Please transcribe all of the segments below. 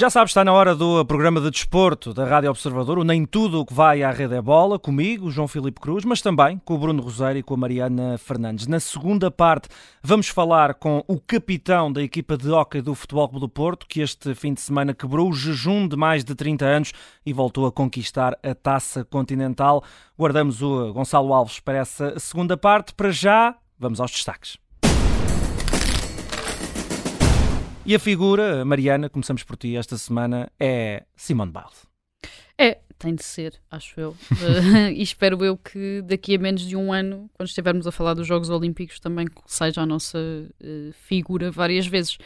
Já sabes, está na hora do programa de desporto da Rádio Observador, o Nem Tudo o que vai à rede é bola, comigo, João Filipe Cruz, mas também com o Bruno Rosário e com a Mariana Fernandes. Na segunda parte vamos falar com o capitão da equipa de hóquei do Futebol Clube do Porto, que este fim de semana quebrou o jejum de mais de 30 anos e voltou a conquistar a Taça Continental. Guardamos o Gonçalo Alves para essa segunda parte. Para já, vamos aos destaques. E a figura, Mariana, começamos por ti esta semana, é Simone Biles. É, tem de ser, acho eu. e espero eu que daqui a menos de um ano, quando estivermos a falar dos Jogos Olímpicos, também seja a nossa uh, figura várias vezes.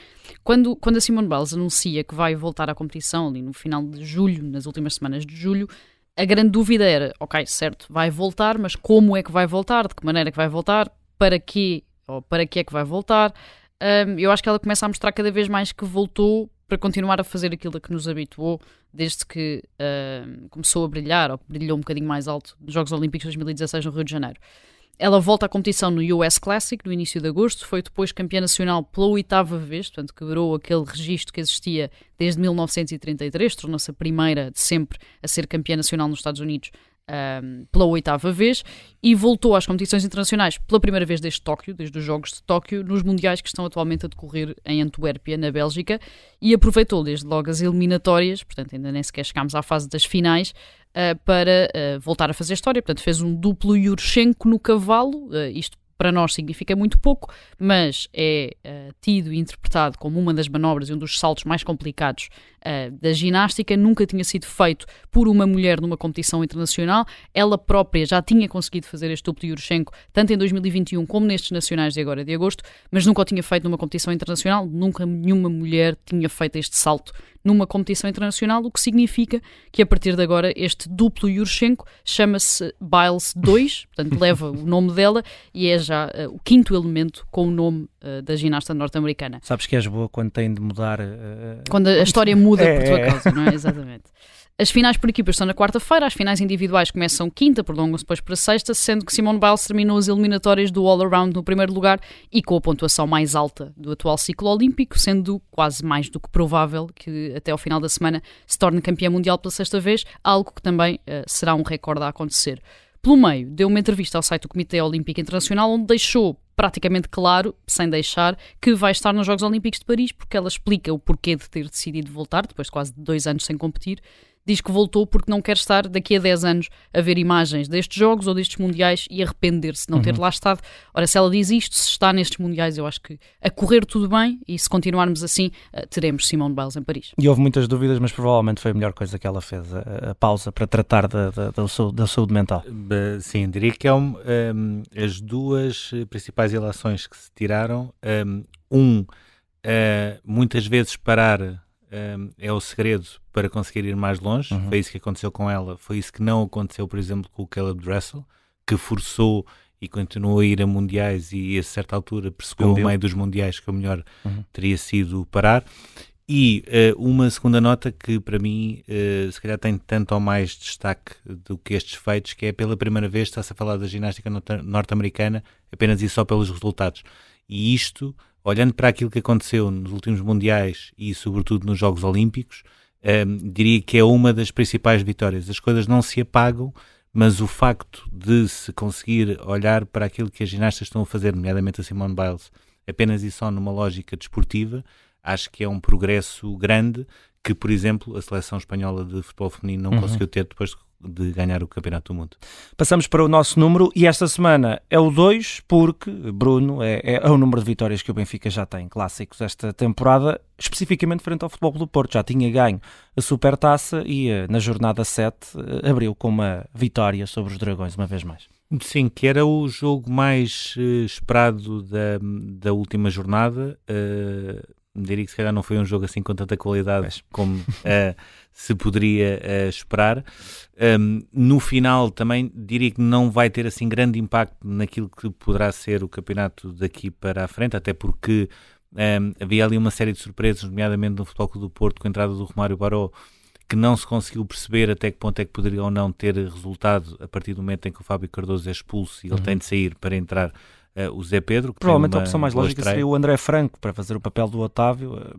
Quando, quando a Simone Biles anuncia que vai voltar à competição ali no final de julho, nas últimas semanas de julho, a grande dúvida era, ok, certo, vai voltar, mas como é que vai voltar? De que maneira é que vai voltar? Para quê? Ou para que é que vai voltar? Um, eu acho que ela começa a mostrar cada vez mais que voltou para continuar a fazer aquilo a que nos habituou desde que uh, começou a brilhar, ou brilhou um bocadinho mais alto nos Jogos Olímpicos de 2016 no Rio de Janeiro. Ela volta à competição no US Classic no início de agosto, foi depois campeã nacional pela oitava vez, portanto quebrou aquele registro que existia desde 1933, tornou-se a primeira de sempre a ser campeã nacional nos Estados Unidos um, pela oitava vez e voltou às competições internacionais pela primeira vez desde Tóquio, desde os Jogos de Tóquio, nos Mundiais que estão atualmente a decorrer em Antuérpia, na Bélgica, e aproveitou desde logo as eliminatórias, portanto ainda nem sequer chegámos à fase das finais, uh, para uh, voltar a fazer história. Portanto, fez um duplo Yurchenko no cavalo, uh, isto para nós significa muito pouco, mas é uh, tido e interpretado como uma das manobras e um dos saltos mais complicados uh, da ginástica. Nunca tinha sido feito por uma mulher numa competição internacional. Ela própria já tinha conseguido fazer este duplo de Yurchenko, tanto em 2021 como nestes nacionais de agora de agosto, mas nunca o tinha feito numa competição internacional. Nunca nenhuma mulher tinha feito este salto numa competição internacional, o que significa que a partir de agora este duplo Yurchenko chama-se Biles 2, portanto leva o nome dela e é já uh, o quinto elemento com o nome uh, da ginasta norte-americana. Sabes que és boa quando tem de mudar. Uh, quando a história muda é, por tua é. causa, não é? Exatamente. As finais por equipas são na quarta-feira, as finais individuais começam quinta, prolongam-se depois para sexta, sendo que Simone Biles terminou as eliminatórias do All-Around no primeiro lugar e com a pontuação mais alta do atual ciclo olímpico, sendo quase mais do que provável que até ao final da semana se torne campeã mundial pela sexta vez, algo que também uh, será um recorde a acontecer. Pelo meio, deu uma entrevista ao site do Comitê Olímpico Internacional onde deixou praticamente claro, sem deixar, que vai estar nos Jogos Olímpicos de Paris, porque ela explica o porquê de ter decidido voltar, depois de quase dois anos sem competir, diz que voltou porque não quer estar daqui a 10 anos a ver imagens destes jogos ou destes mundiais e arrepender-se de não uhum. ter lá estado. Ora, se ela diz isto, se está nestes mundiais, eu acho que a correr tudo bem e se continuarmos assim, eh, teremos Simone Biles em Paris. E houve muitas dúvidas, mas provavelmente foi a melhor coisa que ela fez, a, a pausa para tratar da, da, da, saúde, da, saúde, mental. Sim, diria que é um, um, as duas principais ilações que se tiraram. Um, um uh, muitas vezes parar um, é o segredo para conseguir ir mais longe. Uhum. Foi isso que aconteceu com ela. Foi isso que não aconteceu, por exemplo, com o Caleb Dressel, que forçou e continuou a ir a mundiais e a certa altura percebeu ao meio dos mundiais que o melhor uhum. teria sido parar. E uh, uma segunda nota que para mim uh, se calhar tem tanto ou mais destaque do que estes feitos, que é pela primeira vez está-se a falar da ginástica norte-americana apenas e só pelos resultados. E isto olhando para aquilo que aconteceu nos últimos Mundiais e, sobretudo, nos Jogos Olímpicos, um, diria que é uma das principais vitórias. As coisas não se apagam, mas o facto de se conseguir olhar para aquilo que as ginastas estão a fazer, nomeadamente a Simone Biles, apenas e só numa lógica desportiva, acho que é um progresso grande que, por exemplo, a seleção espanhola de futebol feminino não uhum. conseguiu ter depois de ganhar o Campeonato do Mundo. Passamos para o nosso número e esta semana é o 2, porque, Bruno, é, é, o número de vitórias que o Benfica já tem clássicos esta temporada, especificamente frente ao Futebol do Porto. Já tinha ganho a Supertaça e eh, na jornada 7 eh, abriu com uma vitória sobre os Dragões, uma vez mais. Sim, que era o jogo mais uh, esperado da, da última jornada. Uh, diria que se calhar não foi um jogo assim com tanta qualidade como uh, se poderia uh, esperar. Um, no final também diria que não vai ter assim grande impacto naquilo que poderá ser o campeonato daqui para a frente, até porque um, havia ali uma série de surpresas, nomeadamente no Futebol Clube do Porto com a entrada do Romário Baró, que não se conseguiu perceber até que ponto é que poderia ou não ter resultado a partir do momento em que o Fábio Cardoso é expulso e ele uhum. tem de sair para entrar uh, o Zé Pedro. Provavelmente a opção mais lógica estreia. seria o André Franco para fazer o papel do Otávio. Uh,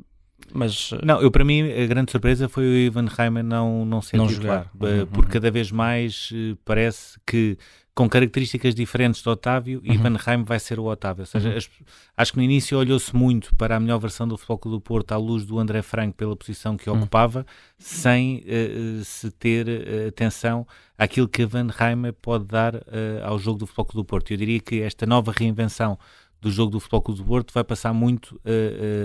mas... Não, eu para mim a grande surpresa foi o Ivan Reimann não, não ser não titular, jogar. Uhum, porque cada vez mais parece que com características diferentes do Otávio, uhum. Ivan Reim vai ser o Otávio. Ou seja, uhum. as, acho que no início olhou-se muito para a melhor versão do Futebol Clube do Porto à luz do André Franco pela posição que uhum. ocupava, sem uh, se ter uh, atenção àquilo que Ivan Reim pode dar uh, ao jogo do Futebol Clube do Porto. Eu diria que esta nova reinvenção do jogo do Futebol Clube do Porto vai passar muito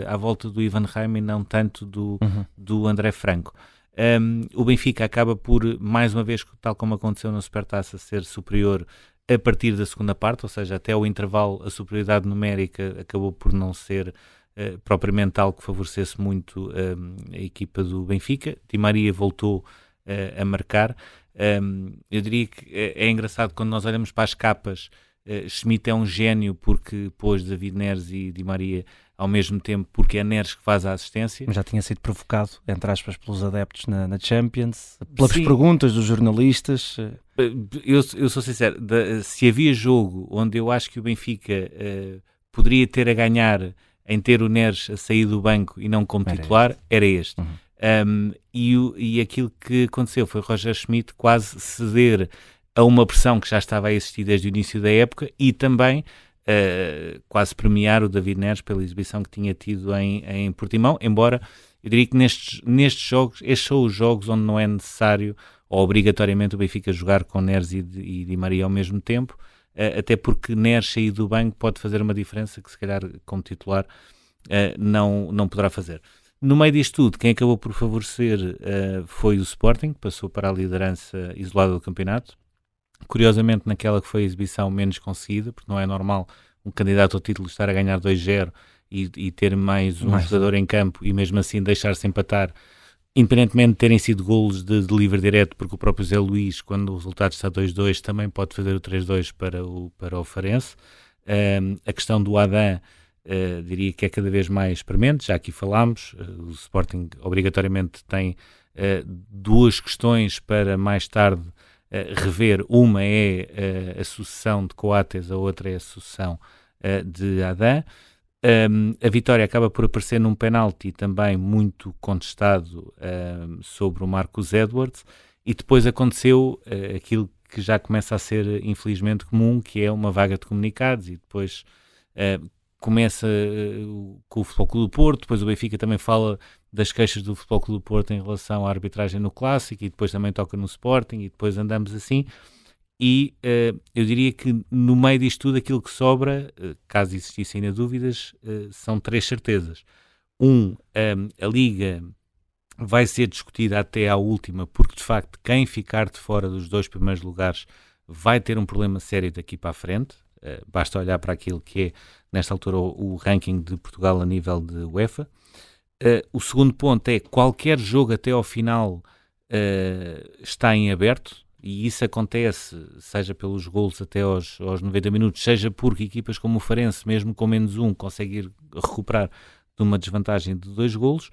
à volta do Ivan Reim e não tanto do, uhum. do André Franco. Um, o Benfica acaba por, mais uma vez, tal como aconteceu na Supertaça, ser superior a partir da segunda parte, ou seja, até o intervalo, a superioridade numérica acabou por não ser uh, propriamente algo que favorecesse muito a equipa do Benfica. Di Maria voltou uh, a marcar. Um, eu diria que é, é, engraçado quando nós olhamos para as capas. Uh, Schmidt é um gênio porque pôs David Neres e Di Maria ao mesmo tempo porque é Neres que faz a assistência. Mas já tinha sido provocado, entre aspas, pelos adeptos na, na Champions, pelas Sim. perguntas dos jornalistas. Eu, eu sou sincero, se havia jogo onde eu acho que o Benfica uh, poderia ter a ganhar em ter o Neres a sair do banco e não como era titular, este. era este. Uhum. Um, e, e aquilo que aconteceu foi Roger Schmidt quase ceder a uma pressão que já estava a existir desde o início da época e também uh, quase premiar o David Neres pela exibição que tinha tido em, em Portimão, embora eu diria que nestes, nestes jogos, estes são os jogos onde não é necessário ou obrigatoriamente o Benfica jogar com Neres e, e Di Maria ao mesmo tempo, uh, até porque Neres sair do banco pode fazer uma diferença que se calhar como titular uh, não, não poderá fazer. No meio disto tudo, quem acabou por favorecer uh, foi o Sporting, que passou para a liderança isolada do campeonato, Curiosamente, naquela que foi a exibição menos conseguida, porque não é normal um candidato ao título estar a ganhar 2-0 e, e, ter mais um mais. jogador em campo e mesmo assim deixar-se empatar, independentemente de terem sido golos de, de livre direto, porque o próprio Zé Luís, quando o resultado está 2-2, também pode fazer o 3-2 para o, para o Farense. Um, a questão do Adam, uh, diria que é cada vez mais premente, já aqui falámos, uh, o Sporting obrigatoriamente tem uh, duas questões para mais tarde rever. Uma é a sucessão de Coates, a outra é a sucessão de Adam. Um, a vitória acaba por aparecer num penalti também muito contestado um, sobre o Marcos Edwards e depois aconteceu uh, aquilo que já começa a ser infelizmente comum, que é uma vaga de comunicados e depois uh, começa uh, com o Futebol Clube do Porto, depois o Benfica também fala das queixas do Futebol Clube do Porto em relação à arbitragem no Clássico e depois também toca no Sporting e depois andamos assim e uh, eu diria que no meio disto tudo aquilo que sobra, uh, caso existissem ainda dúvidas, são três certezas. Um, a Liga vai ser discutida até à última, porque de facto quem ficar de fora dos dois primeiros lugares vai ter um problema sério daqui para a frente. Uh, basta olhar para aquilo que é, nesta altura, o, o ranking de Portugal a nível de UEFA. Uh, o segundo ponto é qualquer jogo até ao final uh, está em aberto e isso acontece, seja pelos gols até aos, aos 90 minutos, seja porque equipas como o Farense, mesmo com menos um, conseguem recuperar de uma desvantagem de dois golos.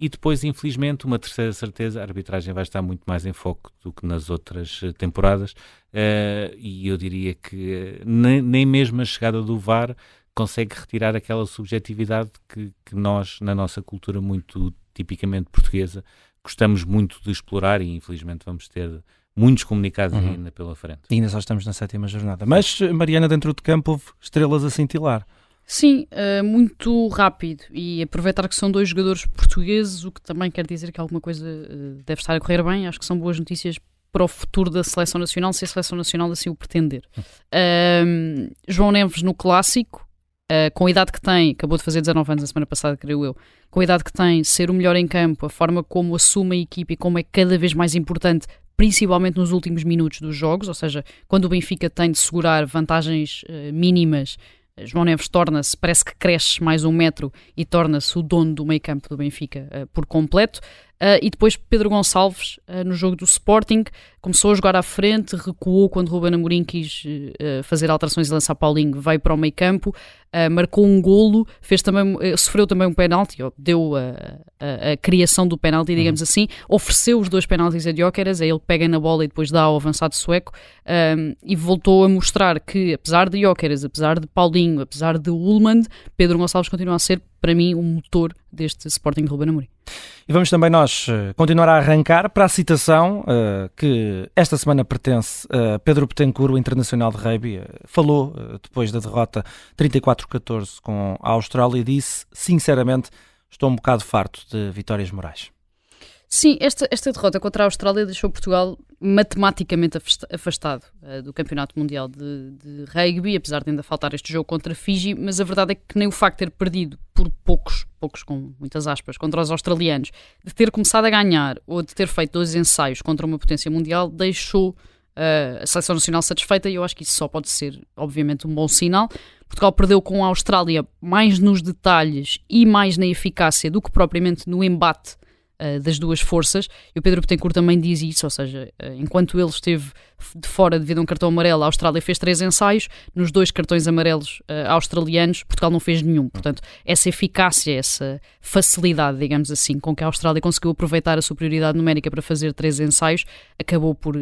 E depois, infelizmente, uma terceira certeza, a arbitragem vai estar muito mais em foco do que nas outras eh, temporadas. Uh, e eu diria que nem, nem mesmo a chegada do VAR consegue retirar aquela subjetividade que, que nós, na nossa cultura muito tipicamente portuguesa, gostamos muito de explorar e infelizmente vamos ter muitos comunicados uhum. ainda pela frente. E ainda só estamos na sétima jornada. Mas, Mariana, dentro do campo houve estrelas a cintilar. Sim, uh, muito rápido e aproveitar que são dois jogadores portugueses, o que também quer dizer que alguma coisa uh, deve estar a correr bem. Acho que são boas notícias para o futuro da seleção nacional, se a seleção nacional assim o pretender. Uh, João Neves no clássico, com a idade que tem, acabou de fazer 19 anos a semana passada, creio eu, com a idade que tem, ser o melhor em campo, a forma como assume a equipe e como é cada vez mais importante principalmente nos últimos minutos dos jogos, ou seja, quando o Benfica tem de segurar vantagens uh, mínimas João Neves torna-se, parece que cresce mais um metro e torna-se o dono do meio campo do Benfica uh, por completo. Uh, e depois Pedro Gonçalves, uh, no jogo do Sporting, começou a jogar à frente, recuou quando Ruben Amorim quis uh, fazer alterações e lançar Paulinho, veio para o meio campo, marcou um golo, fez também, sofreu também um penalti, deu a, a, a, criação do penalti, digamos uhum. assim, ofereceu os dois penaltis a Dióqueras, aí ele pega na bola e depois dá ao avançado sueco, um, e voltou a mostrar que, apesar de Dióqueras, apesar de Paulinho, apesar de Ullmann, Pedro Gonçalves continua a ser para mim, o motor deste Sporting Ruben Amorim. E vamos também nós eh, continuar a arrancar para a citação uh, que esta semana pertence a Pedro Betancourt, o internacional de rugby, uh, falou uh, depois da derrota 34-14 com a Austrália e disse, sinceramente, estou um bocado farto de vitórias morais. Sim, esta, esta derrota contra a Austrália deixou Portugal matematicamente afastado uh, do Campeonato Mundial de, de, Rugby, apesar de ainda faltar este jogo contra Fiji, mas a verdade é que nem o facto de ter perdido por poucos, poucos com muitas aspas, contra os australianos, de ter começado a ganhar ou de ter feito dois ensaios contra uma potência mundial, deixou uh, a seleção nacional satisfeita e eu acho que isso só pode ser, obviamente, um bom sinal. Portugal perdeu com a Austrália mais nos detalhes e mais na eficácia do que propriamente no embate uh, das duas forças. E o Pedro Betancourt também diz isso, ou seja, uh, enquanto ele esteve de fora devido a um cartão amarelo, a Austrália fez três ensaios, nos dois cartões amarelos uh, australianos, Portugal não fez nenhum. Portanto, essa eficácia, essa facilidade, digamos assim, com que a Austrália conseguiu aproveitar a superioridade numérica para fazer três ensaios, acabou por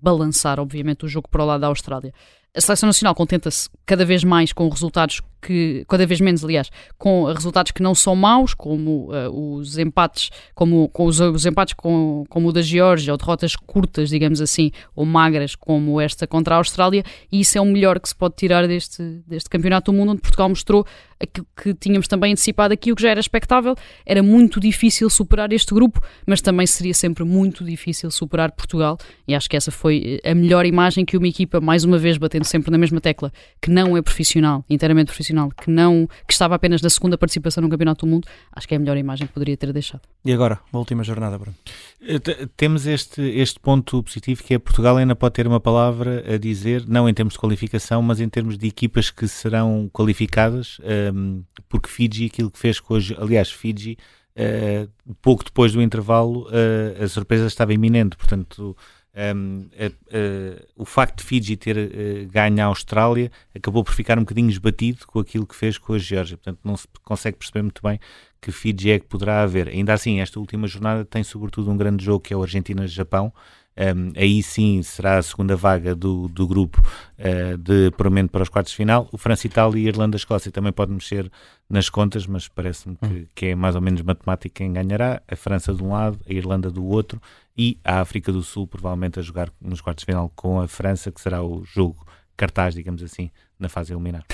balançar, obviamente, o jogo para o lado da Austrália a seleção nacional contenta-se cada vez mais com resultados que, cada vez menos, aliás, com resultados que não são maus, como uh, os empates, como com os, os, empates com, como o da Geórgia, ou derrotas curtas, digamos assim, ou magras, como esta contra a Austrália, e isso é o melhor que se pode tirar deste, deste campeonato do mundo, onde Portugal mostrou aquilo que tínhamos também antecipado aqui, o que já era expectável, era muito difícil superar este grupo, mas também seria sempre muito difícil superar Portugal, e acho que essa foi a melhor imagem que uma equipa, mais uma vez batendo sempre na mesma tecla, que não é profissional, inteiramente profissional, que não que estava apenas na segunda participação no Campeonato do Mundo, acho que é a melhor imagem que poderia ter deixado. E agora, a última jornada, Bruno? Eh, temos este, este ponto positivo que é Portugal ainda pode ter uma palavra a dizer, não em termos de qualificação, mas em termos de equipas que serão qualificadas, um, ehm, porque Fiji, aquilo que fez com hoje, aliás, Fiji, uh, pouco depois do intervalo, uh, a surpresa estava iminente, portanto um, o facto de Fiji ter uh, ganho a Austrália acabou por ficar um bocadinho esbatido com aquilo que fez com a Geórgia. Portanto, não se consegue perceber muito bem que Fiji é que poderá haver. Ainda assim, esta última jornada tem sobretudo um grande jogo que é o Argentina-Japão. Um, aí sim será a segunda vaga do, do grupo uh, de apuramento para os quartos de final. O França, Itália e Irlanda-Escócia também podem mexer nas contas, mas parece-me que, hum. que, é mais ou menos matemática quem ganhará. A França de um lado, a Irlanda do outro e a África do Sul provavelmente a jogar nos quartos de final com a França, que será o jogo cartaz, digamos assim, na fase eliminar.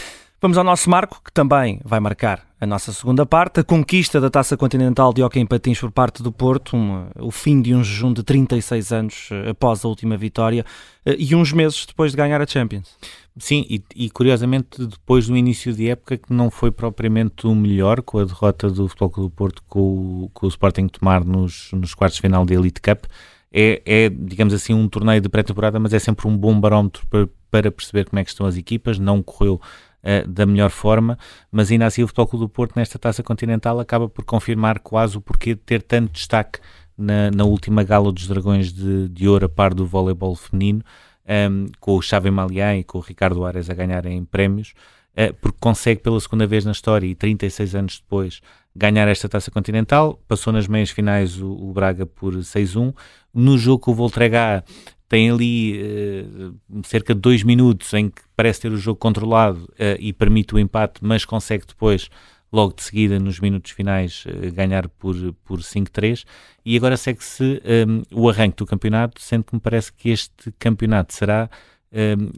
Vamos ao nosso marco, que também vai marcar a nossa segunda parte, a conquista da Taça Continental de Hockey em Patins por parte do Porto, um, o fim de um jejum de 36 anos uh, após a última vitória uh, e uns meses depois de ganhar a Champions. Sim, e, e, curiosamente depois do início de época que não foi propriamente o melhor com a derrota do Futebol Clube do Porto com o, com o Sporting Tomar nos, nos quartos de final da Elite Cup, é, é, digamos assim, um torneio de pré-temporada, mas é sempre um bom barómetro para, para perceber como é que estão as equipas, não correu uh, da melhor forma, mas ainda assim o Futebol Clube do Porto nesta Taça Continental acaba por confirmar quase o porquê de ter tanto destaque na, na última gala dos Dragões de, de Ouro a par do voleibol feminino, um, ehm, com o Xavi Malian e com o Ricardo Ares a ganharem prémios, uh, porque consegue pela segunda vez na história e 36 anos depois ganhar esta Taça Continental, passou nas meias finais o, o Braga por 6-1, no jogo com o Voltregá tem ali uh, cerca de dois minutos em que parece ter o jogo controlado uh, e permite o empate, mas consegue depois, logo de seguida, nos minutos finais, uh, ganhar por, por 5-3. E agora segue-se um, o arranque do campeonato, sendo que me parece que este campeonato será um,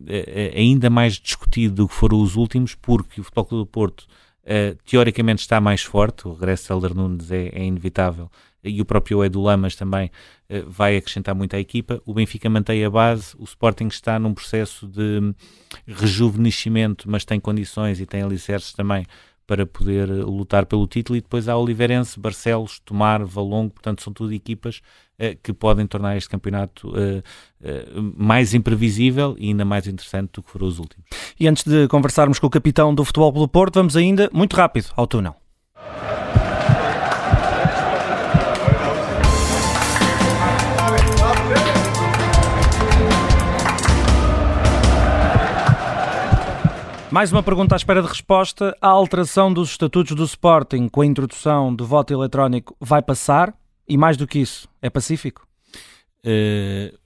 ainda mais discutido do que foram os últimos, porque o Futebol Clube do Porto teoricamente está mais forte, o regresso de Helder Nunes é, é inevitável, e o próprio Edu Lamas também uh, vai acrescentar muito à equipa. O Benfica mantém a base, o Sporting está num processo de rejuvenescimento, mas tem condições e tem alicerces também para poder lutar pelo título. E depois há Oliveirense, Barcelos, Tomar, Valongo, portanto são tudo equipas uh, que podem tornar este campeonato uh, mais imprevisível e ainda mais interessante do que foram os últimos. E antes de conversarmos com o capitão do Futebol pelo Porto, vamos ainda, muito rápido, ao túnel. Mais uma pergunta à espera de resposta. A alteração dos estatutos do Sporting com a introdução do voto eletrónico vai passar? E mais do que isso, é pacífico? Uh,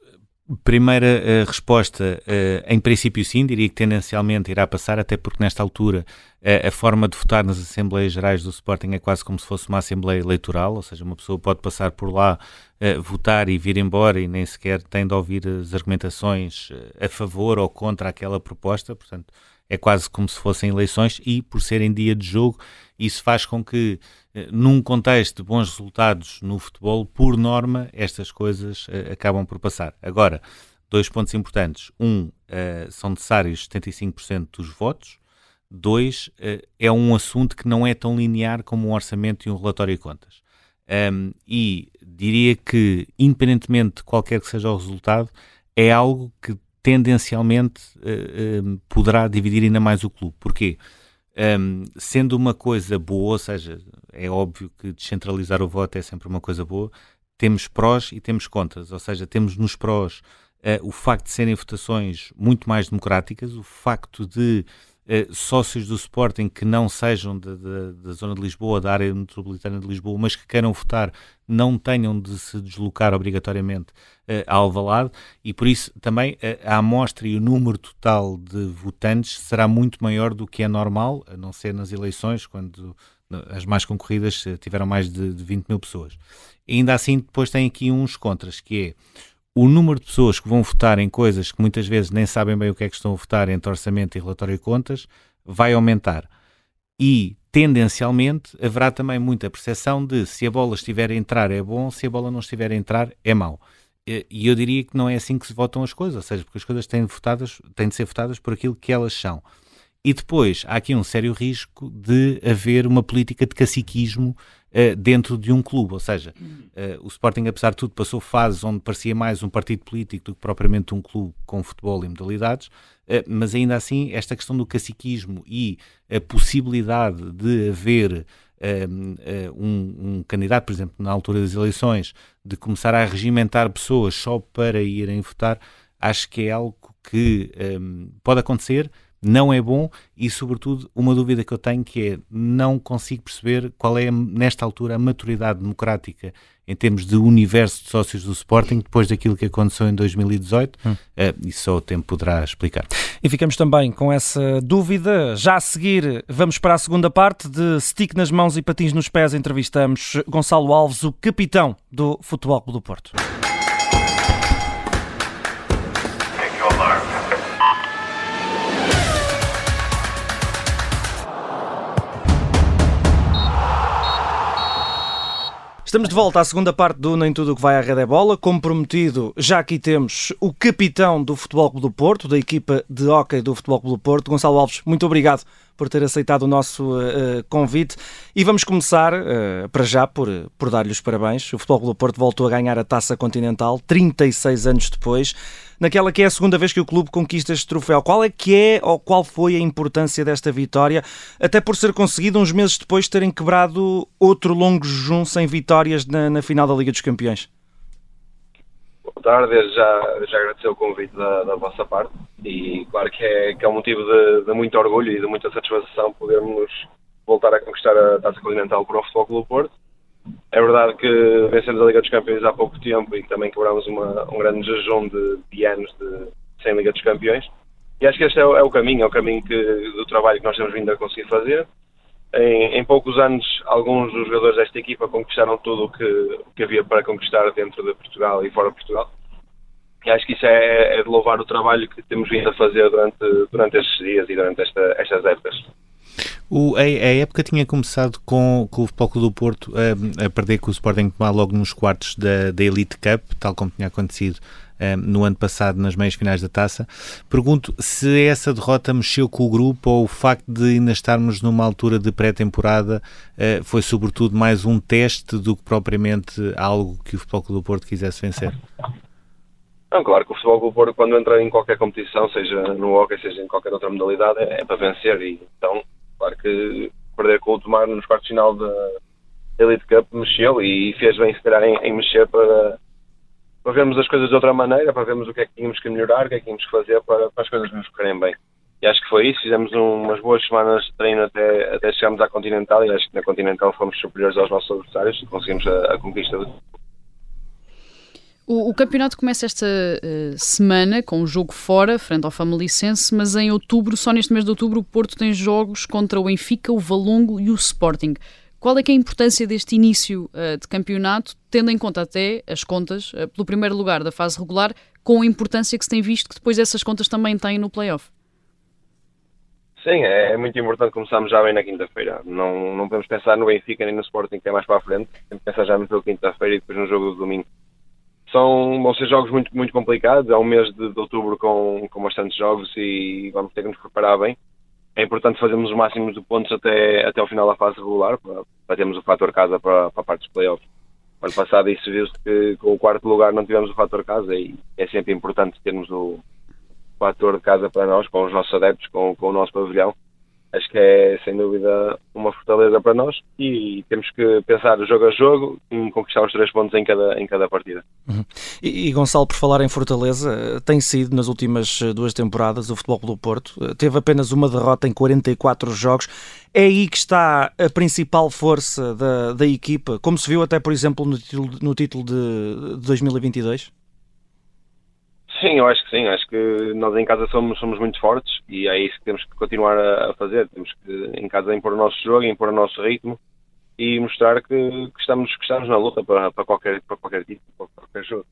Primeira uh, resposta, uh, em princípio sim, diria que tendencialmente irá passar, até porque nesta altura a forma de votar nas Assembleias Gerais do Sporting é quase como se fosse uma Assembleia Eleitoral, ou seja, uma pessoa pode passar por lá, votar e vir embora e nem sequer tem de ouvir as argumentações a favor ou contra aquela proposta, portanto é quase como se fossem eleições e por serem dia de jogo, isso faz com que eh, num contexto de bons resultados no futebol, por norma, estas coisas uh, acabam por passar. Agora, dois pontos importantes. Um, uh, são necessários 75% dos votos. Dois, uh, é um assunto que não é tão linear como um orçamento e um relatório de contas. Um, e diria que, independentemente de qualquer que seja o resultado, é algo que tendencialmente poderá dividir ainda mais o clube. Porquê? Um, sendo uma coisa boa, ou seja, é óbvio que descentralizar o voto é sempre uma coisa boa, temos prós e temos contras, ou seja, temos nos prós uh, o facto de serem votações muito mais democráticas, o facto de uh, sócios do Sporting que não sejam de, de, da zona de Lisboa, da área metropolitana de Lisboa, mas que queiram votar, não tenham de se deslocar obrigatoriamente uh, a Alvalade e por isso também a amostra e o número total de votantes será muito maior do que é normal, a não ser nas eleições, quando as mais concorridas eh, tiveram mais de, de 20 mil pessoas. E ainda assim, depois tem aqui uns contras, que é o número de pessoas que vão votar em coisas que muitas vezes nem sabem bem o que é que estão a votar entre orçamento e relatório de contas, vai aumentar. E, tendencialmente, haverá também muita percepção de se a bola estiver a entrar é bom, se a bola não estiver a entrar é mau. E eu diria que não é assim que se votam as coisas, ou seja, porque as coisas têm, votadas, têm de ser votadas por aquilo que elas são. E depois há aqui um sério risco de haver uma política de caciquismo uh, dentro de um clube. Ou seja, uh, o Sporting, apesar de tudo, passou fases onde parecia mais um partido político do que propriamente um clube com futebol e modalidades. Uh, mas ainda assim, esta questão do caciquismo e a possibilidade de haver um, um, candidato, por exemplo, na altura das eleições, de começar a regimentar pessoas só para irem votar, acho que é algo que um, pode acontecer, não é bom e, sobretudo, uma dúvida que eu tenho que é não consigo perceber qual é, nesta altura, a maturidade democrática em termos de universo de sócios do Sporting depois daquilo que aconteceu em 2018 hum. uh, e só o tempo poderá explicar. E ficamos também com essa dúvida. Já a seguir, vamos para a segunda parte de Stick nas mãos e patins nos pés. Entrevistamos Gonçalo Alves, o capitão do Futebol Clube do Porto. Estamos de volta à segunda parte do Nem Tudo o que vai à rede é bola. Como prometido, já aqui temos o capitão do Futebol Clube do Porto, da equipa de hóquei do Futebol Clube do Porto. Gonçalo Alves, muito obrigado por ter aceitado o nosso uh, convite. E vamos começar, uh, para já, por, por dar-lhe os parabéns. O Futebol do Porto voltou a ganhar a Taça Continental 36 anos depois naquela que é a segunda vez que o clube conquista este troféu. Qual é que é ou qual foi a importância desta vitória, até por ser conseguido uns meses depois de terem quebrado outro longo jejum sem vitórias na, na final da Liga dos Campeões? Tarde, já, já agradecer o convite da, da vossa parte e claro que é, que é um motivo de, de muito orgulho e de muita satisfação podermos voltar a conquistar a Taça Continental para o Futebol Clube Porto é verdade que vencemos a Liga dos Campeões há pouco tempo e também quebramos uma, um grande jejum de, de anos de, sem Liga dos Campeões. E acho que este é o, é o caminho, é o caminho que, do trabalho que nós temos vindo a conseguir fazer. Em, em, poucos anos, alguns dos jogadores desta equipa conquistaram tudo o que, que havia para conquistar dentro de Portugal e fora de Portugal. E acho que isso é, é de louvar o trabalho que temos vindo a fazer durante, durante estes dias e durante esta, estas épocas. O, a, a, época tinha começado com, com o Futebol do Porto a, a perder com o Sporting logo nos quartos da, da Elite Cup, tal como tinha acontecido no ano passado nas meias finais da taça. Pergunto se essa derrota mexeu com o grupo ou o facto de ainda estarmos numa altura de pré-temporada uh, foi sobretudo mais um teste do que propriamente algo que o Futebol Clube do Porto quisesse vencer. Não, claro que o Futebol Clube do Porto, quando entra em qualquer competição, seja no hockey, seja em qualquer outra modalidade, é, é para vencer. E, então, Claro que perder com o Tomar nos quartos de final da Elite Cup mexeu e fez bem se calhar em, em, mexer para, para vermos as coisas de outra maneira, para vermos o que é que tínhamos que melhorar, o que é que tínhamos que fazer para, para as coisas nos correrem bem. E acho que foi isso, fizemos umas boas semanas de treino até, até chegarmos à Continental e acho que na Continental fomos superiores aos nossos adversários e conseguimos a, a conquista do O, o, campeonato começa esta uh, semana com um jogo fora, frente ao Famalicense, mas em outubro, só neste mês de outubro, o Porto tem jogos contra o Benfica, o Valongo e o Sporting. Qual é, é a importância deste início uh, de campeonato, tendo em conta até as contas, uh, pelo primeiro lugar da fase regular, com a importância que se tem visto que depois essas contas também têm no playoff? Sim, é, é muito importante começarmos já bem na quinta-feira. Não, não podemos pensar no Benfica nem no Sporting, que é mais para a frente. Temos que pensar já no quinta-feira e depois no jogo do domingo. São, vão ser jogos muito, muito complicados. É um mês de, de outubro com, com bastantes jogos e vamos ter que nos preparar bem é importante fazermos os máximos de pontos até, até ao final da fase regular, para, para termos o fator casa para, para a parte dos playoffs. Ano passado isso viu-se que com o quarto lugar não tivemos o fator casa e é sempre importante termos o fator de casa para nós, com os nossos adeptos, com, com o nosso pavilhão acho que é sem dúvida uma fortaleza para nós e temos que pensar jogo a jogo em conquistar os três pontos em cada, em cada partida. Uhum. E, e, Gonçalo, por falar em fortaleza, tem sido nas últimas duas temporadas o Futebol do Porto, teve apenas uma derrota em 44 jogos, é aí que está a principal força da, da equipa, como se viu até, por exemplo, no título, no título de 2022? Sim, eu acho que sim. Acho que nós em casa somos, somos muito fortes e é isso que temos que continuar a, fazer. Temos que em casa impor o nosso jogo, impor o nosso ritmo e mostrar que, que estamos, que estamos na luta para, para, qualquer, para qualquer tipo, para qualquer jogo.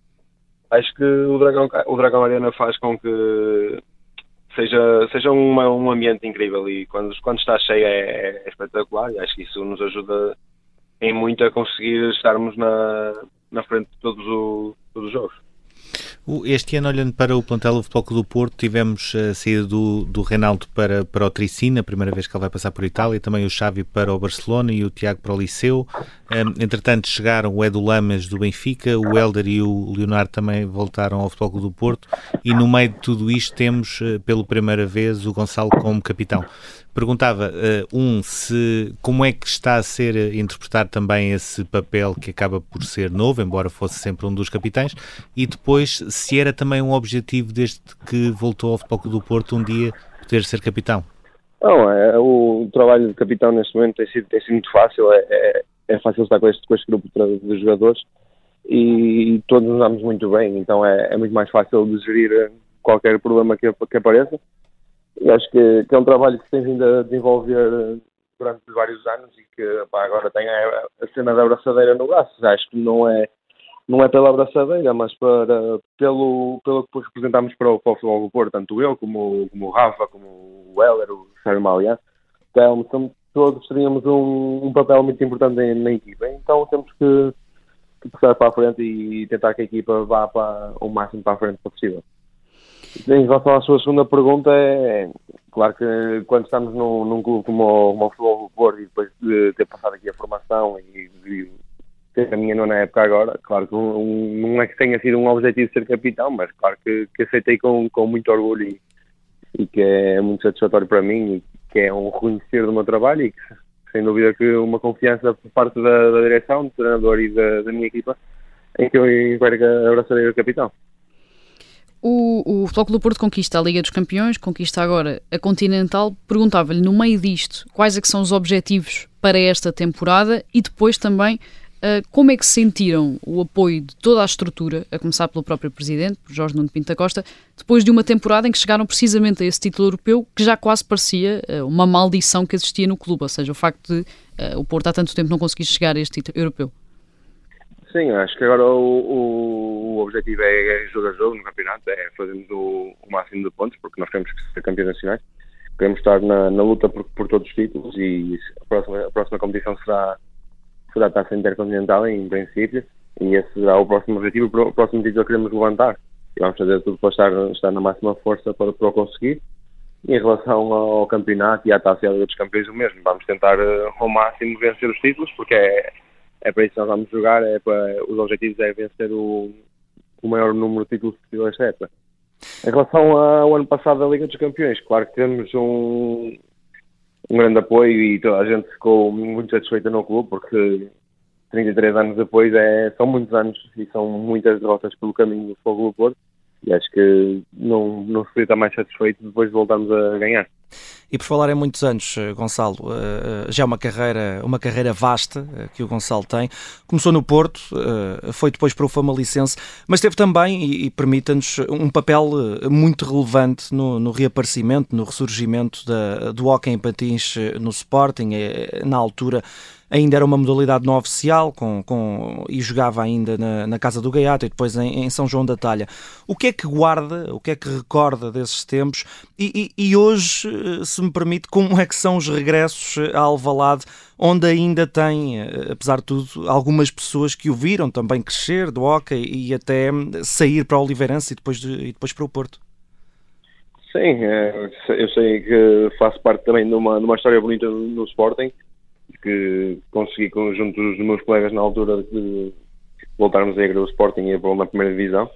Acho que o Dragão, o Dragão Arena faz com que seja, seja um ambiente incrível e quando, quando está cheio é, é espetacular e acho que isso nos ajuda em muito a conseguir estarmos na, na frente de todos, o, todos os jogos. Este ano, olhando para o plantel do Futebol do Porto, tivemos a saída do, do Reinaldo para, para o Tricina, a primeira vez que ele vai passar por Itália, também o Xavi para o Barcelona e o Tiago para o Liceu. Entretanto, chegaram o Edu Lamas do Benfica, o Helder e o Leonardo também voltaram ao Futebol do Porto e no meio de tudo isto temos, eh, pela primeira vez, o Gonçalo como capitão. Perguntava, uh, um, se como é que está a ser uh, interpretado também esse papel que acaba por ser novo, embora fosse sempre um dos capitães, e depois se era também um objetivo desde que voltou ao Futebol do Porto um dia poder ser capitão. Não, é, o trabalho de capitão neste momento tem sido, tem sido muito fácil, é, é, é fácil estar com este, com este grupo de, de jogadores e todos nos damos muito bem, então é, é muito mais fácil de gerir qualquer problema que, que apareça e acho que, que, é um trabalho que se tem vindo a desenvolver eh, durante vários anos e que pá, agora tem a, a, cena da abraçadeira no braço. Acho que não é, não é pela abraçadeira, mas para, pelo, pelo que representamos para o, para o futebol do Porto, tanto eu como, como o Rafa, como o Heller, o Sérgio Malian, então, todos teríamos um, um, papel muito importante na, equipa. Então temos que, que passar para a frente e tentar que a equipa vá para, o máximo para a frente possível. Em relação à sua segunda pergunta, é claro que quando estamos num, num clube como, como o Futebol do Porto e depois de ter passado aqui a formação e, ter a minha nona época agora, claro que um, não é que tenha sido um objetivo ser capitão, mas claro que, que aceitei com, com muito orgulho e, e, que é muito satisfatório para mim e que é um reconhecer do meu trabalho e que sem dúvida que uma confiança por parte da, da direção, do treinador e da, da minha equipa em que eu que abraçarei o capitão. O, o Futebol do Porto conquista a Liga dos Campeões, conquista agora a Continental. Perguntava-lhe, no meio disto, quais é que são os objetivos para esta temporada e depois também uh, como é que sentiram o apoio de toda a estrutura, a começar pelo próprio Presidente, Jorge Nuno Pinto da Costa, depois de uma temporada em que chegaram precisamente a esse título europeu que já quase parecia uh, uma maldição que existia no clube, ou seja, o facto de uh, o Porto há tanto tempo não conseguir chegar a este título europeu. Sim, acho que agora o, o, o objetivo é, é jogo no campeonato, é fazermos o, o, máximo de pontos, porque nós queremos ser campeões nacionais, queremos estar na, na luta por, por, todos os títulos e a próxima, a próxima competição será, será a taça intercontinental, em princípio, e esse será o próximo objetivo, o próximo título que queremos levantar. E vamos fazer tudo para estar, estar na máxima força para, para o conseguir. Em relação ao campeonato e à taça e à dos Campeões, o mesmo. Vamos tentar uh, ao máximo vencer os títulos, porque é é para isso que nós vamos jogar, é para, os objetivos é vencer o, o maior número de títulos possível esta época. Em relação ao ano passado da Liga dos Campeões, claro que temos um, um grande apoio e toda a gente ficou muito satisfeita no clube, porque 33 anos depois é, são muitos anos e são muitas derrotas pelo caminho do Fogo do Porto e acho que não, não se podia estar mais satisfeito depois de voltarmos a ganhar. E por falar em muitos anos, eh, Gonçalo, já é uma carreira, uma carreira vasta que o Gonçalo tem. Começou no Porto, foi depois para o Famalicense, mas teve também, e, e permita-nos, um papel muito relevante no, no reaparecimento, no ressurgimento da, do hockey em patins no Sporting, na altura ainda era uma modalidade não oficial com, com, e jogava ainda na, na Casa do Gaiato e depois em, em, São João da Talha. O que é que guarda, o que é que recorda desses tempos e, e, e, hoje, eh, se me permite, como é que são os regressos a Alvalade, onde ainda tem, eh, apesar de tudo, algumas pessoas que o viram também crescer do hockey e até sair para a Oliveirense e depois, de, e depois para o Porto? Sim, eh, eu sei que faço parte também de uma, de uma história bonita no Sporting, que consegui junto dos meus colegas na altura de voltarmos a ir ao Sporting e a na primeira divisão.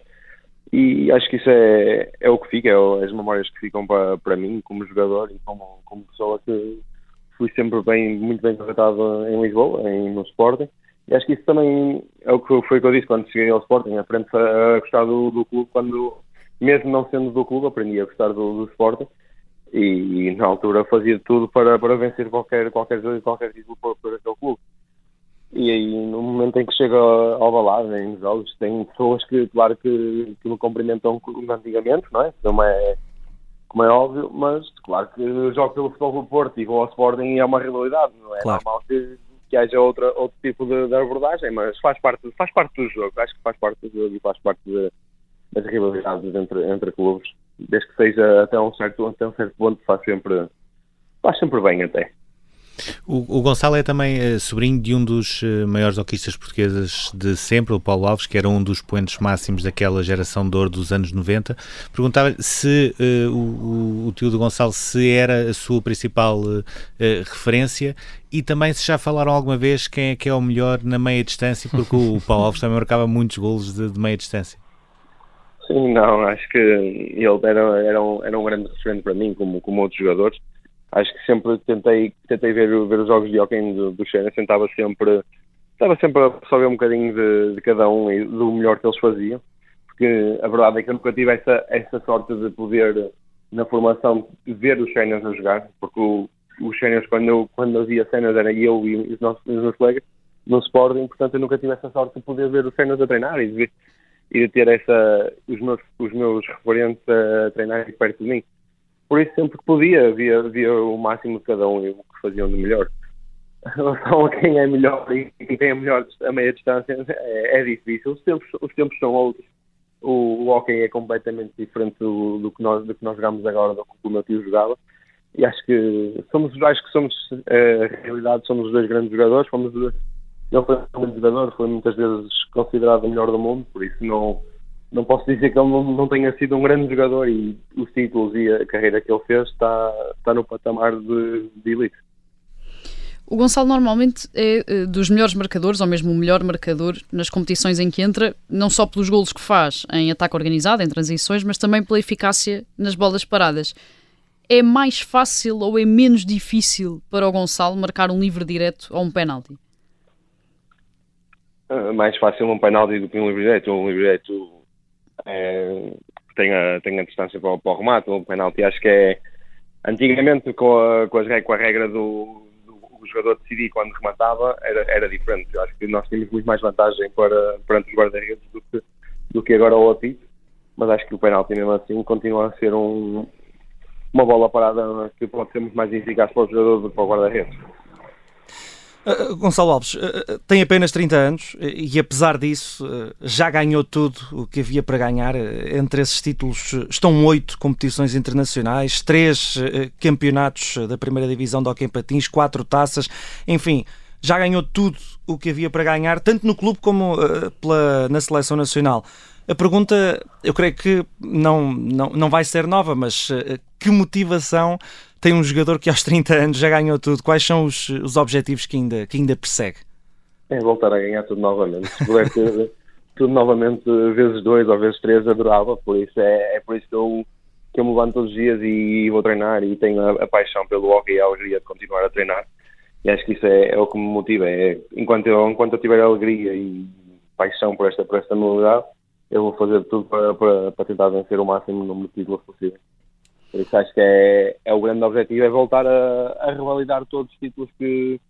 E acho que isso é, é o que fica, é as memórias que ficam para, para mim como jogador e como, como pessoa que fui sempre bem, muito bem tratado em Lisboa, em, no Sporting. E acho que isso também é o que foi o que eu disse quando cheguei ao Sporting, aprendo a, a gostar do, do clube quando, mesmo não sendo do clube, aprendi a gostar do, do Sporting e, na altura fazia tudo para, para vencer qualquer, qualquer, qualquer título por, por aquele clube. E aí, no momento em que chega ao balado, em jogos, tem pessoas que, claro, que, que me cumprimentam antigamente, não é? Como é, como é óbvio, mas claro que jogo pelo Futebol do Porto e vou ao Sporting e é uma realidade, não é claro. normal que, que haja outra, outro tipo de, de, abordagem, mas faz parte, faz parte do jogo, acho que faz parte do jogo e faz parte de, das rivalidades entre, entre clubes desde que seja até um certo, até um certo ponto, faz sempre, faz sempre bem até. O, o Gonçalo é também uh, sobrinho de um dos uh, maiores hoquistas portugueses de sempre, o Paulo Alves, que era um dos poentes máximos daquela geração de ouro dos anos 90. Perguntava se uh, o, o, tio do Gonçalo se era a sua principal referência e também se já falaram alguma vez quem é que é o melhor na meia distância, porque o Paulo Alves também marcava muitos golos de, de meia distância. Sim, não, acho que ele era, era, um, era um grande referente para mim, como, como outros jogadores. Acho que sempre tentei, tentei ver, ver os jogos de hockey do, do Xena, tentava sempre, estava sempre a absorver um bocadinho de, de, cada um e do melhor que eles faziam, porque a verdade é que eu nunca tive essa, essa sorte de poder, na formação, ver os Xenas a jogar, porque os Xenas, quando eu, quando eu via cenas, era eu e os, nossos, os meus colegas no Sporting, portanto eu nunca tive essa sorte de poder ver os Xenas a treinar e de ver e de ter essa, os, meus, os meus referentes a treinar perto de mim. Por isso, sempre que podia, via, via o máximo de cada um e o que faziam de melhor. Em relação a quem é melhor e quem é melhor a meia distância, é, é difícil. Os tempos, os tempos são outros. O, o hockey é completamente diferente do, do, que nós, do que nós jogamos agora, do que o meu tio jogava. E acho que somos, acho que somos, a realidade, somos os dois grandes jogadores, fomos ele foi um grande jogador, foi muitas vezes considerado o melhor do mundo, por isso não, não posso dizer que ele não, não tenha sido um grande jogador e os títulos e a carreira que ele fez está, está no patamar de, de elite. O Gonçalo normalmente é eh, dos melhores marcadores, ou mesmo o melhor marcador nas competições em que entra, não só pelos golos que faz em ataque organizado, em transições, mas também pela eficácia nas bolas paradas. É mais fácil ou é menos difícil para o Gonçalo marcar um livre direto ou um penalti? Ah, mais fácil um penalti do que um livre direito. Um livre direito é, tem, a, tem a distância para, para o remate. Um penalti acho que é. Antigamente, com a, com a, com a regra do, do jogador decidir quando rematava, era, era diferente. Eu acho que nós tínhamos muito mais vantagem para, perante os guarda-redes do que, do que agora o apito. Mas acho que o penalti, mesmo assim, continua a ser um, uma bola parada que pode ser muito mais eficaz para o jogador do que para o guarda-redes. Uh, Gonçalo Alves uh, tem apenas 30 anos e, apesar disso, já ganhou tudo o que havia para ganhar. Entre esses títulos estão oito competições internacionais, três campeonatos da primeira divisão de Hockey Patins, quatro taças, enfim, já ganhou tudo o que havia para ganhar, tanto no clube como pela, na seleção nacional. A pergunta, eu creio que não, não, não vai ser nova, mas que motivação tem um jogador que aos 30 anos já ganhou tudo. Quais são os, os objetivos que ainda, que ainda persegue? É voltar a ganhar tudo novamente. Se puder ter tudo novamente vezes dois ou vezes três, adorava. Por isso é, é por isso que eu, que eu me levanto todos os dias e, vou treinar e tenho a, a paixão pelo hockey e a alegria de continuar a treinar. E acho que isso é, é o que me motiva. É, enquanto, eu, enquanto eu tiver alegria e paixão por esta, por esta modalidade, eu vou fazer tudo para, para, para tentar vencer o máximo número de títulos possível Por isso acho que é, é o grande objetivo, é voltar a, a revalidar todos os títulos que,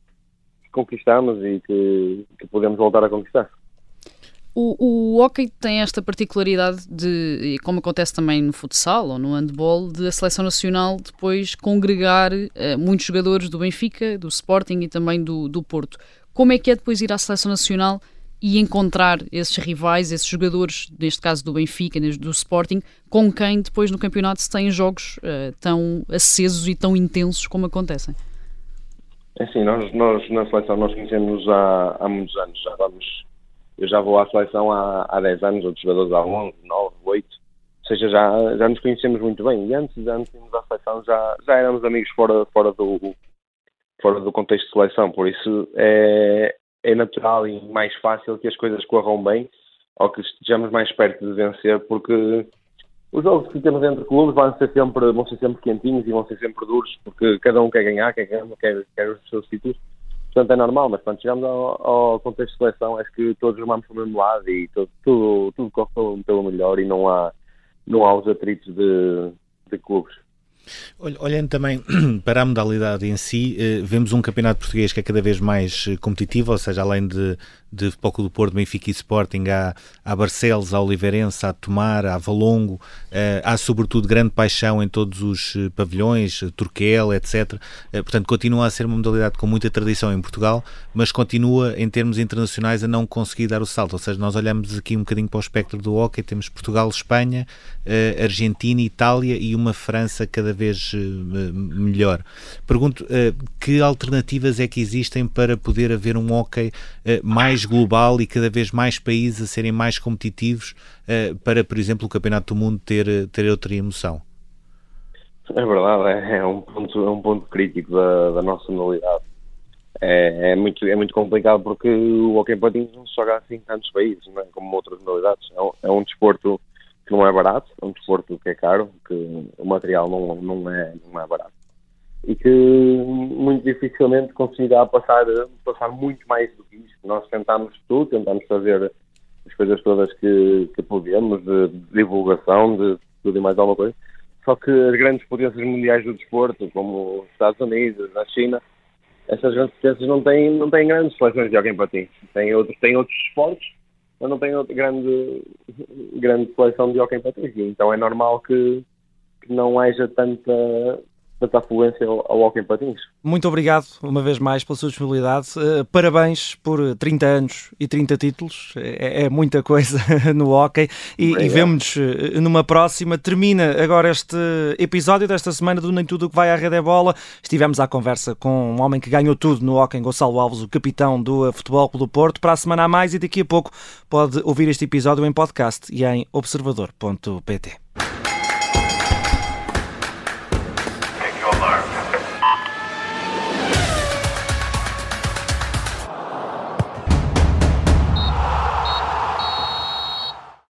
que conquistamos e que, que podemos voltar a conquistar. O, o hockey tem esta particularidade de, como acontece também no futsal ou no handball, de a seleção nacional depois congregar uh, muitos jogadores do Benfica, do Sporting e também do, do Porto. Como é que é depois ir à seleção nacional e encontrar esses rivais, esses jogadores, neste caso do Benfica, do Sporting, com quem depois no campeonato se têm jogos uh, tão acesos e tão intensos como acontecem? É assim, nós, nós na seleção nós conhecemos há, há muitos anos, já vamos eu já vou à seleção há, há 10 anos, outros jogadores há 11, 9, 8. Ou seja, já, já nos conhecemos muito bem. E antes, antes de irmos à seleção já, já éramos amigos fora, fora, do, fora do contexto de seleção. Por isso é, é natural e mais fácil que as coisas corram bem ou que estejamos mais perto de vencer, porque os jogos que temos entre clubes vão ser sempre, vão ser sempre quentinhos e vão ser sempre duros, porque cada um quer ganhar, quer quer, quer os seus títulos. Portanto, é normal, mas quando chegamos ao, ao, contexto de seleção, acho que todos remamos para o mesmo lado e tudo, tudo, tudo corre pelo melhor e não há, não há os atritos de, de clubes. Olhando também para a modalidade em si, eh, vemos um campeonato português que é cada vez mais eh, competitivo, ou seja, além de, de Futebol do Porto, Benfica e Sporting, há, há Barcelos, há Oliveirense, há Tomar, há Valongo, eh, há sobretudo grande paixão em todos os pavilhões, Turquel, etc. Portanto, continua a ser uma modalidade com muita tradição em Portugal, mas continua em termos internacionais a não conseguir dar o salto, ou seja, nós olhamos aqui um bocadinho para o espectro do hockey, temos Portugal, Espanha, Argentina, Itália e uma França cada vez melhor. Pergunto que alternativas é que existem para poder haver um hockey mais global e cada vez mais países a serem mais competitivos para, por exemplo, o Campeonato do Mundo ter, ter outra emoção? É verdade, é, é um ponto, é um ponto crítico da, da nossa modalidade. É, é, muito, é muito complicado porque o hockey patins não se joga assim em tantos países, é? como outras modalidades. É um, é um desporto que não é barato, é um desporto que é caro, que o material não, não, é, não é barato. E que muito dificilmente conseguirá passar, passar muito mais do que isto. Nós tentámos tudo, tentámos fazer as coisas todas que, que podemos, de, de divulgação, de tudo e mais alguma coisa. Só que as grandes potências mundiais do desporto, como os Estados Unidos, a China, essas grandes potências não têm, não têm grandes seleções de alguém para ti. Têm outros, têm outros esportes eu não tenho grande, grande coleção de hockey patins, então é normal que, que não haja tanta, tanta afluência ao, ao hockey patins. Muito obrigado, uma vez mais, pela sua disponibilidade. Uh, parabéns por 30 anos e 30 títulos. É, é muita coisa no hockey. E, e vemos-nos uh, numa próxima. Termina agora este episódio desta semana do Nem Tudo o que vai à rede é bola. Estivemos à conversa com um homem que ganhou tudo no hockey, Gonçalo Alves, o capitão do Futebol Clube do Porto. Para a semana a mais e daqui a pouco pode ouvir este episódio em podcast e em observador.pt.